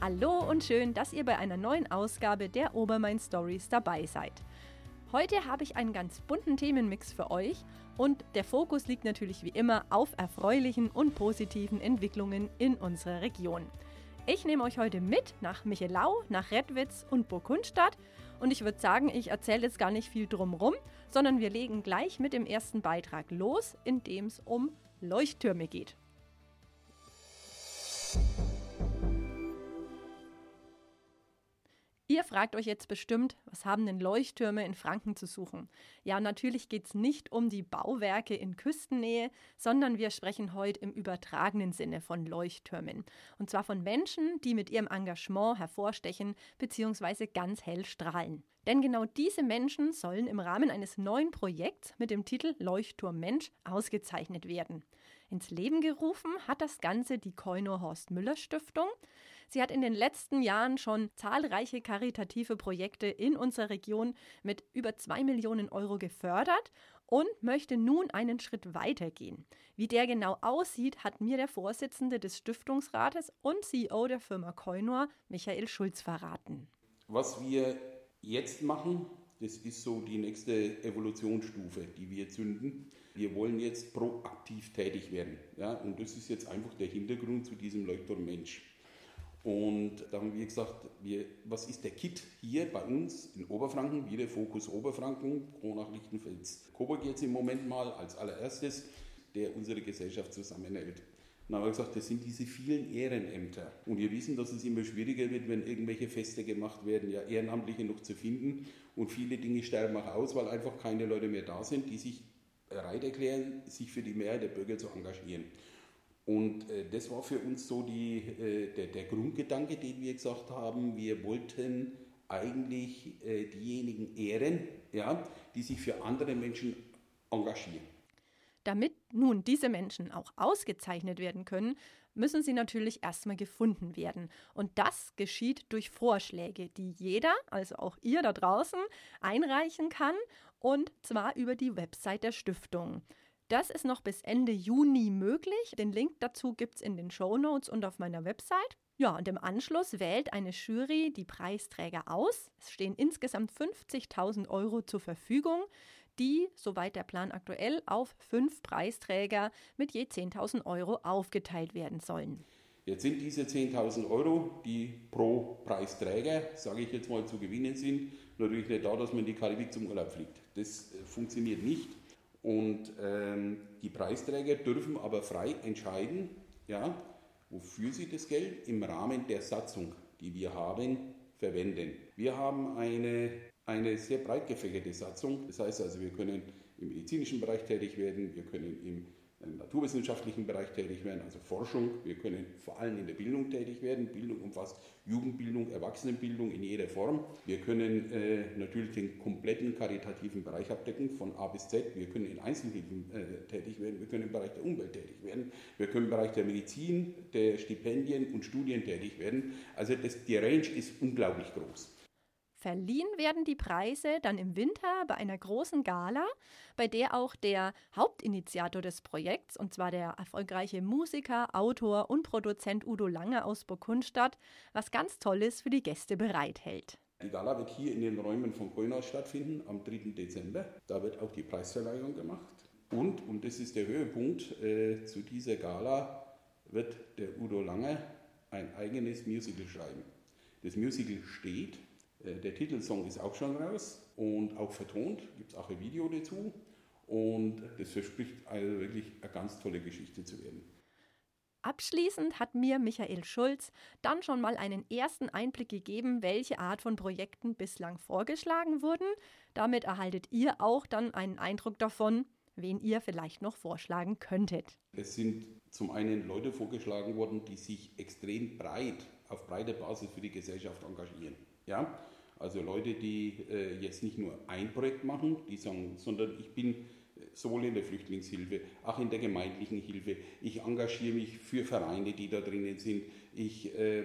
Hallo und schön, dass ihr bei einer neuen Ausgabe der Obermain Stories dabei seid. Heute habe ich einen ganz bunten Themenmix für euch und der Fokus liegt natürlich wie immer auf erfreulichen und positiven Entwicklungen in unserer Region. Ich nehme euch heute mit nach Michelau, nach Redwitz und Burgundstadt und ich würde sagen, ich erzähle jetzt gar nicht viel drumrum, sondern wir legen gleich mit dem ersten Beitrag los, in dem es um Leuchttürme geht. Ihr fragt euch jetzt bestimmt, was haben denn Leuchttürme in Franken zu suchen? Ja, natürlich geht es nicht um die Bauwerke in Küstennähe, sondern wir sprechen heute im übertragenen Sinne von Leuchttürmen. Und zwar von Menschen, die mit ihrem Engagement hervorstechen bzw. ganz hell strahlen. Denn genau diese Menschen sollen im Rahmen eines neuen Projekts mit dem Titel Leuchtturm Mensch ausgezeichnet werden. Ins Leben gerufen hat das Ganze die Koino Horst Müller Stiftung. Sie hat in den letzten Jahren schon zahlreiche karitative Projekte in unserer Region mit über zwei Millionen Euro gefördert und möchte nun einen Schritt weitergehen. Wie der genau aussieht, hat mir der Vorsitzende des Stiftungsrates und CEO der Firma Koinor, Michael Schulz, verraten. Was wir jetzt machen, das ist so die nächste Evolutionsstufe, die wir zünden. Wir wollen jetzt proaktiv tätig werden. Ja? Und das ist jetzt einfach der Hintergrund zu diesem Leuchtturm Mensch. Und da haben wir gesagt, wir, was ist der Kit hier bei uns in Oberfranken? Wieder Fokus Oberfranken, Kronach Lichtenfels Coburg jetzt im Moment mal als allererstes, der unsere Gesellschaft zusammenhält. Dann haben wir gesagt, das sind diese vielen Ehrenämter. Und wir wissen, dass es immer schwieriger wird, wenn irgendwelche Feste gemacht werden, ja Ehrenamtliche noch zu finden. Und viele Dinge sterben auch aus, weil einfach keine Leute mehr da sind, die sich bereit erklären, sich für die Mehrheit der Bürger zu engagieren. Und äh, das war für uns so die, äh, der, der, Grundgedanke, den wir gesagt haben. Wir wollten eigentlich äh, diejenigen ehren, ja, die sich für andere Menschen engagieren. Damit nun diese Menschen auch ausgezeichnet werden können, müssen sie natürlich erstmal gefunden werden. Und das geschieht durch Vorschläge, die jeder, also auch ihr da draußen, einreichen kann und zwar über die Website der Stiftung. Das ist noch bis Ende Juni möglich. Den Link dazu gibt es in den Show Notes und auf meiner Website. Ja, und im Anschluss wählt eine Jury die Preisträger aus. Es stehen insgesamt 50.000 Euro zur Verfügung, die, soweit der Plan aktuell, auf fünf Preisträger mit je 10.000 Euro aufgeteilt werden sollen. Jetzt sind diese 10.000 Euro, die pro Preisträger, sage ich jetzt mal, zu gewinnen sind, natürlich nicht da, dass man in die Karibik zum Urlaub fliegt. Das äh, funktioniert nicht. Und ähm, die Preisträger dürfen aber frei entscheiden, ja, wofür sie das Geld im Rahmen der Satzung, die wir haben, verwenden. Wir haben eine, eine sehr breit gefächerte Satzung. Das heißt also, wir können im medizinischen Bereich tätig werden, wir können im im naturwissenschaftlichen Bereich tätig werden, also Forschung. Wir können vor allem in der Bildung tätig werden. Bildung umfasst Jugendbildung, Erwachsenenbildung in jeder Form. Wir können äh, natürlich den kompletten karitativen Bereich abdecken, von A bis Z. Wir können in Einzelhilfen äh, tätig werden. Wir können im Bereich der Umwelt tätig werden. Wir können im Bereich der Medizin, der Stipendien und Studien tätig werden. Also das, die Range ist unglaublich groß. Verliehen werden die Preise dann im Winter bei einer großen Gala, bei der auch der Hauptinitiator des Projekts, und zwar der erfolgreiche Musiker, Autor und Produzent Udo Lange aus Burgundstadt, was ganz Tolles für die Gäste bereithält. Die Gala wird hier in den Räumen von Kölnau stattfinden am 3. Dezember. Da wird auch die Preisverleihung gemacht. Und, und das ist der Höhepunkt, äh, zu dieser Gala wird der Udo Lange ein eigenes Musical schreiben. Das Musical steht der Titelsong ist auch schon raus und auch vertont, gibt es auch ein Video dazu. Und das verspricht also wirklich eine ganz tolle Geschichte zu werden. Abschließend hat mir Michael Schulz dann schon mal einen ersten Einblick gegeben, welche Art von Projekten bislang vorgeschlagen wurden. Damit erhaltet ihr auch dann einen Eindruck davon, wen ihr vielleicht noch vorschlagen könntet. Es sind zum einen Leute vorgeschlagen worden, die sich extrem breit, auf breiter Basis für die Gesellschaft engagieren. Ja? Also Leute, die äh, jetzt nicht nur ein Projekt machen, die sagen, sondern ich bin äh, sowohl in der Flüchtlingshilfe, auch in der gemeindlichen Hilfe. Ich engagiere mich für Vereine, die da drinnen sind. Ich äh,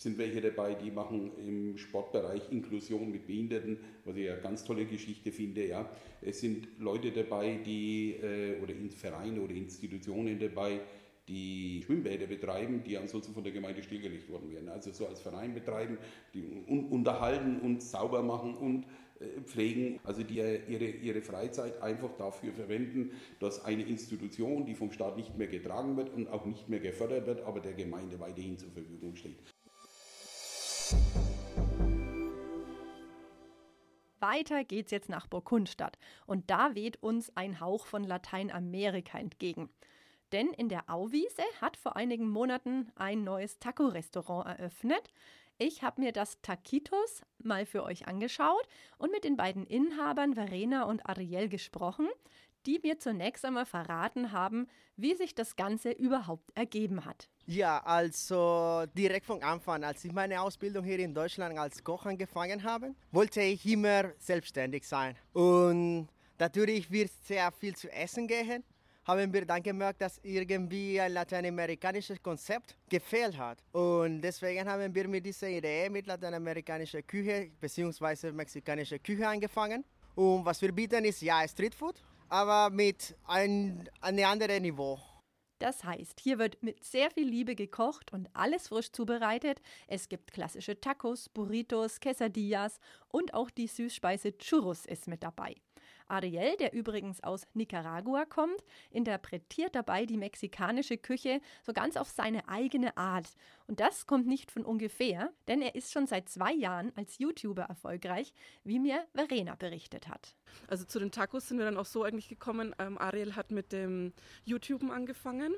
sind welche dabei, die machen im Sportbereich Inklusion mit Behinderten, was ich eine ganz tolle Geschichte finde. Ja. Es sind Leute dabei, die äh, oder in Vereine oder Institutionen dabei, die Schwimmbäder betreiben, die ansonsten von der Gemeinde stillgelegt worden wären. Also so als Verein betreiben, die unterhalten und sauber machen und äh, pflegen, also die ihre, ihre Freizeit einfach dafür verwenden, dass eine Institution, die vom Staat nicht mehr getragen wird und auch nicht mehr gefördert wird, aber der Gemeinde weiterhin zur Verfügung steht. Weiter geht's jetzt nach Burgundstadt und da weht uns ein Hauch von Lateinamerika entgegen. Denn in der Auwiese hat vor einigen Monaten ein neues Taco-Restaurant eröffnet. Ich habe mir das Taquitos mal für euch angeschaut und mit den beiden Inhabern Verena und Ariel gesprochen, die mir zunächst einmal verraten haben, wie sich das Ganze überhaupt ergeben hat. Ja, also direkt von Anfang, als ich meine Ausbildung hier in Deutschland als Koch angefangen habe, wollte ich immer selbstständig sein. Und natürlich wird sehr viel zu essen gehen haben wir dann gemerkt, dass irgendwie ein lateinamerikanisches Konzept gefehlt hat. Und deswegen haben wir mit dieser Idee mit lateinamerikanischer Küche bzw. mexikanischer Küche angefangen. Und was wir bieten ist ja Streetfood, aber mit ein, einem anderen Niveau. Das heißt, hier wird mit sehr viel Liebe gekocht und alles frisch zubereitet. Es gibt klassische Tacos, Burritos, Quesadillas und auch die Süßspeise Churros ist mit dabei. Ariel, der übrigens aus Nicaragua kommt, interpretiert dabei die mexikanische Küche so ganz auf seine eigene Art. Und das kommt nicht von ungefähr, denn er ist schon seit zwei Jahren als YouTuber erfolgreich, wie mir Verena berichtet hat. Also zu den Tacos sind wir dann auch so eigentlich gekommen. Ähm, Ariel hat mit dem YouTuben angefangen.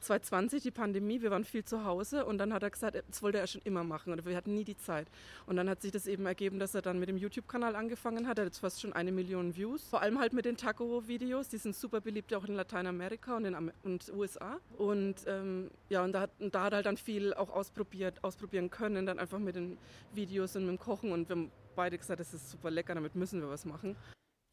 2020, die Pandemie, wir waren viel zu Hause und dann hat er gesagt, das wollte er schon immer machen und wir hatten nie die Zeit. Und dann hat sich das eben ergeben, dass er dann mit dem YouTube-Kanal angefangen hat. Er hat jetzt fast schon eine Million Views. Vor allem halt mit den Taco-Videos, die sind super beliebt auch in Lateinamerika und in Amer und USA. Und ähm, ja, und da, hat, und da hat er halt dann viel auch ausprobiert, ausprobieren können, dann einfach mit den Videos und mit dem Kochen und wir haben beide gesagt, das ist super lecker, damit müssen wir was machen.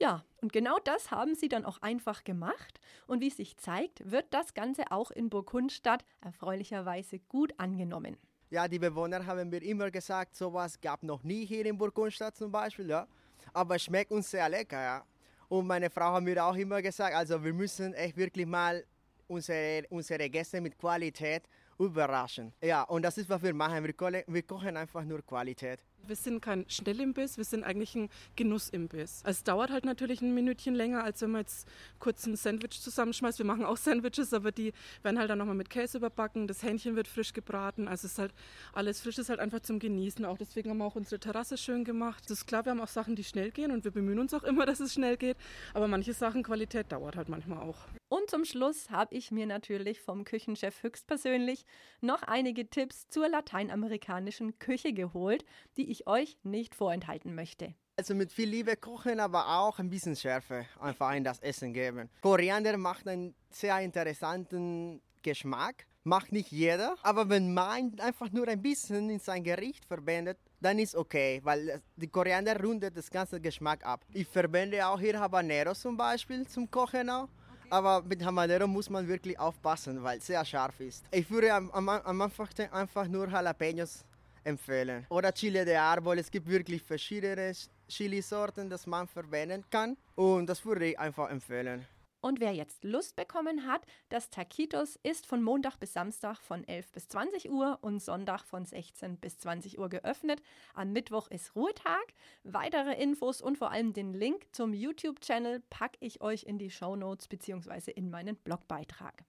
Ja, und genau das haben sie dann auch einfach gemacht. Und wie sich zeigt, wird das Ganze auch in Burgundstadt erfreulicherweise gut angenommen. Ja, die Bewohner haben mir immer gesagt, sowas gab noch nie hier in Burgundstadt zum Beispiel, ja. Aber es schmeckt uns sehr lecker, ja. Und meine Frau hat mir auch immer gesagt, also wir müssen echt wirklich mal unsere, unsere Gäste mit Qualität überraschen. Ja, und das ist, was wir machen. Wir, wir kochen einfach nur Qualität. Wir sind kein Schnellimbiss, wir sind eigentlich ein Genussimbiss. Also es dauert halt natürlich ein Minütchen länger, als wenn man jetzt kurz ein Sandwich zusammenschmeißt. Wir machen auch Sandwiches, aber die werden halt dann nochmal mit Käse überbacken. Das Hähnchen wird frisch gebraten. Also es ist halt alles frisch, ist halt einfach zum Genießen. Auch deswegen haben wir auch unsere Terrasse schön gemacht. Es ist klar, wir haben auch Sachen, die schnell gehen und wir bemühen uns auch immer, dass es schnell geht. Aber manche Sachen, Qualität dauert halt manchmal auch. Und zum Schluss habe ich mir natürlich vom Küchenchef höchstpersönlich noch einige Tipps zur lateinamerikanischen Küche geholt, die ich euch nicht vorenthalten möchte. Also mit viel Liebe kochen, aber auch ein bisschen Schärfe einfach in das Essen geben. Koriander macht einen sehr interessanten Geschmack. Macht nicht jeder, aber wenn man einfach nur ein bisschen in sein Gericht verwendet, dann ist okay, weil die Koriander rundet das ganze Geschmack ab. Ich verwende auch hier Habanero zum Beispiel zum Kochen auch. Aber mit Habanero muss man wirklich aufpassen, weil es sehr scharf ist. Ich würde am, am, am Anfang einfach nur Jalapenos empfehlen. Oder Chile de Arbol. Es gibt wirklich verschiedene Chili-Sorten, die man verwenden kann. Und das würde ich einfach empfehlen. Und wer jetzt Lust bekommen hat, das Taquitos ist von Montag bis Samstag von 11 bis 20 Uhr und Sonntag von 16 bis 20 Uhr geöffnet. Am Mittwoch ist Ruhetag. Weitere Infos und vor allem den Link zum YouTube-Channel packe ich euch in die Show Notes bzw. in meinen Blogbeitrag.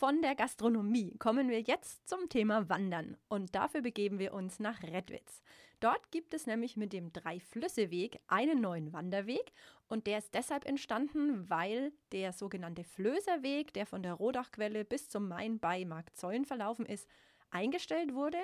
Von der Gastronomie kommen wir jetzt zum Thema Wandern. Und dafür begeben wir uns nach Redwitz. Dort gibt es nämlich mit dem Drei-Flüsse-Weg einen neuen Wanderweg. Und der ist deshalb entstanden, weil der sogenannte Flößerweg, der von der Rodachquelle bis zum Main bei Markzeulen verlaufen ist, eingestellt wurde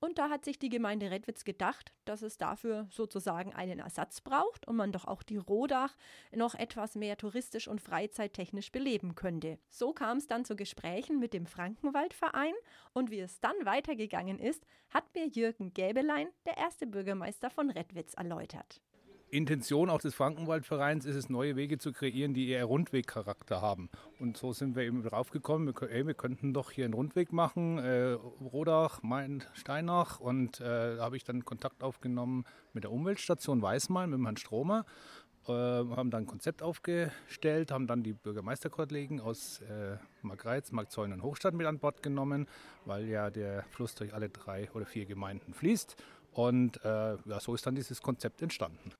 und da hat sich die Gemeinde Redwitz gedacht, dass es dafür sozusagen einen Ersatz braucht und man doch auch die Rodach noch etwas mehr touristisch und freizeittechnisch beleben könnte. So kam es dann zu Gesprächen mit dem Frankenwaldverein und wie es dann weitergegangen ist, hat mir Jürgen Gäbelein, der erste Bürgermeister von Redwitz, erläutert. Intention auch des Frankenwaldvereins ist es, neue Wege zu kreieren, die eher Rundwegcharakter haben. Und so sind wir eben drauf gekommen, wir, ey, wir könnten doch hier einen Rundweg machen, äh, Rodach, Main, Steinach. Und äh, da habe ich dann Kontakt aufgenommen mit der Umweltstation Weißmal, mit Herrn Stromer. äh, haben dann ein Konzept aufgestellt, haben dann die Bürgermeisterkollegen aus äh, Margreiz, Markzeulen und Hochstadt mit an Bord genommen, weil ja der Fluss durch alle drei oder vier Gemeinden fließt. Und äh, ja, so ist dann dieses Konzept entstanden.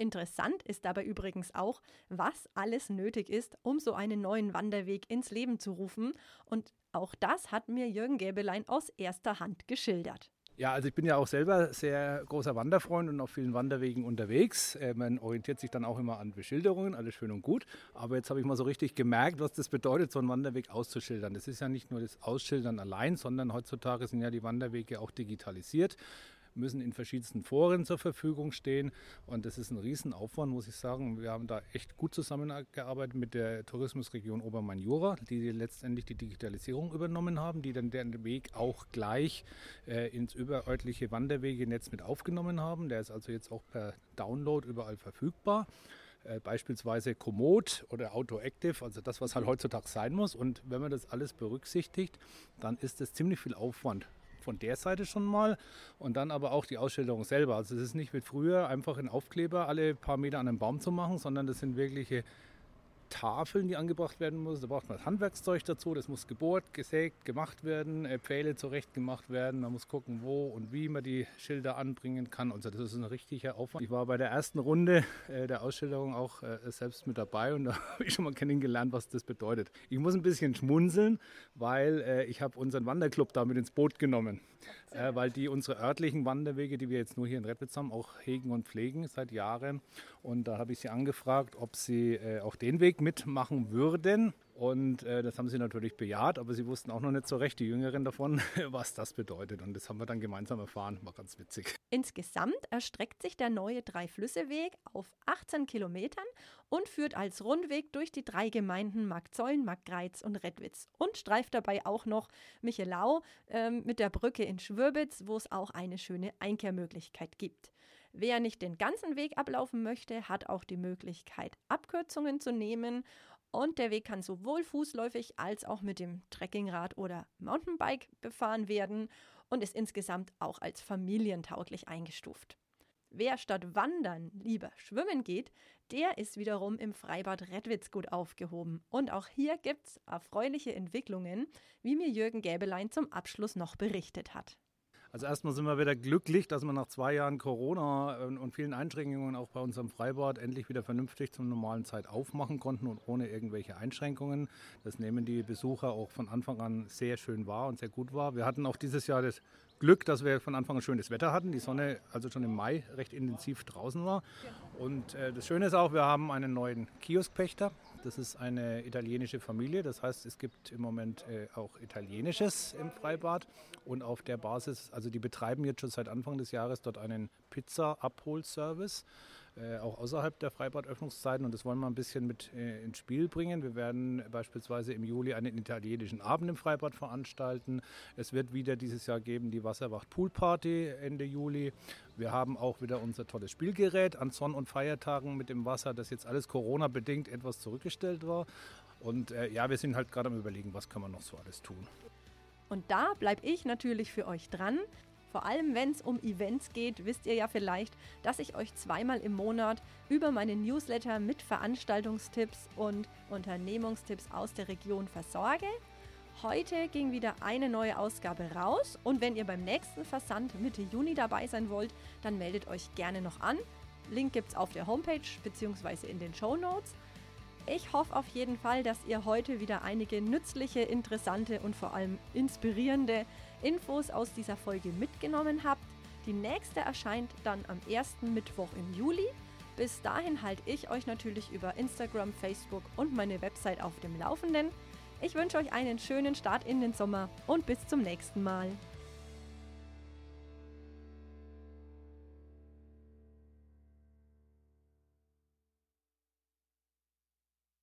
Interessant ist dabei übrigens auch, was alles nötig ist, um so einen neuen Wanderweg ins Leben zu rufen. Und auch das hat mir Jürgen Gäbelein aus erster Hand geschildert. Ja, also ich bin ja auch selber sehr großer Wanderfreund und auf vielen Wanderwegen unterwegs. Äh, man orientiert sich dann auch immer an Beschilderungen, alles schön und gut. Aber jetzt habe ich mal so richtig gemerkt, was das bedeutet, so einen Wanderweg auszuschildern. Das ist ja nicht nur das Ausschildern allein, sondern heutzutage sind ja die Wanderwege auch digitalisiert müssen in verschiedensten Foren zur Verfügung stehen. Und das ist ein Riesenaufwand, muss ich sagen. Wir haben da echt gut zusammengearbeitet mit der Tourismusregion Obermain-Jura, die letztendlich die Digitalisierung übernommen haben, die dann den Weg auch gleich äh, ins überörtliche Wanderwegenetz mit aufgenommen haben. Der ist also jetzt auch per Download überall verfügbar äh, beispielsweise Komoot oder Autoactive, also das, was halt heutzutage sein muss. Und wenn man das alles berücksichtigt, dann ist es ziemlich viel Aufwand von der Seite schon mal und dann aber auch die Ausschilderung selber. Also es ist nicht wie früher einfach ein Aufkleber alle paar Meter an einem Baum zu machen, sondern das sind wirkliche Tafeln, die angebracht werden müssen. Da braucht man das Handwerkszeug dazu. Das muss gebohrt, gesägt, gemacht werden, äh, Pfähle zurecht gemacht werden. Man muss gucken, wo und wie man die Schilder anbringen kann. Also das ist ein richtiger Aufwand. Ich war bei der ersten Runde äh, der Ausschilderung auch äh, selbst mit dabei und da habe ich schon mal kennengelernt, was das bedeutet. Ich muss ein bisschen schmunzeln, weil ich habe unseren Wanderclub damit ins Boot genommen äh, weil die unsere örtlichen Wanderwege, die wir jetzt nur hier in Redwitz haben, auch hegen und pflegen seit Jahren. Und da habe ich sie angefragt, ob sie äh, auch den Weg mitmachen würden. Und äh, das haben sie natürlich bejaht, aber sie wussten auch noch nicht so recht, die Jüngeren davon, was das bedeutet. Und das haben wir dann gemeinsam erfahren. War ganz witzig. Insgesamt erstreckt sich der neue Drei-Flüsse-Weg auf 18 Kilometern und führt als Rundweg durch die drei Gemeinden Markzeulen, Markgreiz und Redwitz und streift dabei auch noch Michelau ähm, mit der Brücke in Schwörbitz, wo es auch eine schöne Einkehrmöglichkeit gibt. Wer nicht den ganzen Weg ablaufen möchte, hat auch die Möglichkeit, Abkürzungen zu nehmen und der Weg kann sowohl fußläufig als auch mit dem Trekkingrad oder Mountainbike befahren werden und ist insgesamt auch als familientauglich eingestuft. Wer statt Wandern lieber schwimmen geht, der ist wiederum im Freibad Redwitz gut aufgehoben. Und auch hier gibt's erfreuliche Entwicklungen, wie mir Jürgen Gäbelein zum Abschluss noch berichtet hat. Also erstmal sind wir wieder glücklich, dass wir nach zwei Jahren Corona und vielen Einschränkungen auch bei unserem Freibad endlich wieder vernünftig zur normalen Zeit aufmachen konnten und ohne irgendwelche Einschränkungen. Das nehmen die Besucher auch von Anfang an sehr schön wahr und sehr gut wahr. Wir hatten auch dieses Jahr das Glück, dass wir von Anfang an schönes Wetter hatten. Die Sonne also schon im Mai recht intensiv draußen war. Und äh, das Schöne ist auch, wir haben einen neuen Kioskpächter. Das ist eine italienische Familie. Das heißt, es gibt im Moment äh, auch Italienisches im Freibad. Und auf der Basis, also die betreiben jetzt schon seit Anfang des Jahres dort einen Pizza-Abholservice. Äh, auch außerhalb der Freibadöffnungszeiten und das wollen wir ein bisschen mit äh, ins Spiel bringen. Wir werden beispielsweise im Juli einen italienischen Abend im Freibad veranstalten. Es wird wieder dieses Jahr geben die Wasserwacht Poolparty Ende Juli. Wir haben auch wieder unser tolles Spielgerät an Sonn- und Feiertagen mit dem Wasser, das jetzt alles Corona-bedingt etwas zurückgestellt war. Und äh, ja, wir sind halt gerade am Überlegen, was kann man noch so alles tun. Und da bleibe ich natürlich für euch dran. Vor allem wenn es um Events geht, wisst ihr ja vielleicht, dass ich euch zweimal im Monat über meine Newsletter mit Veranstaltungstipps und Unternehmungstipps aus der Region versorge. Heute ging wieder eine neue Ausgabe raus und wenn ihr beim nächsten Versand Mitte Juni dabei sein wollt, dann meldet euch gerne noch an. Link gibt es auf der Homepage bzw. in den Show Notes. Ich hoffe auf jeden Fall, dass ihr heute wieder einige nützliche, interessante und vor allem inspirierende Infos aus dieser Folge mitgenommen habt. Die nächste erscheint dann am ersten Mittwoch im Juli. Bis dahin halte ich euch natürlich über Instagram, Facebook und meine Website auf dem Laufenden. Ich wünsche euch einen schönen Start in den Sommer und bis zum nächsten Mal.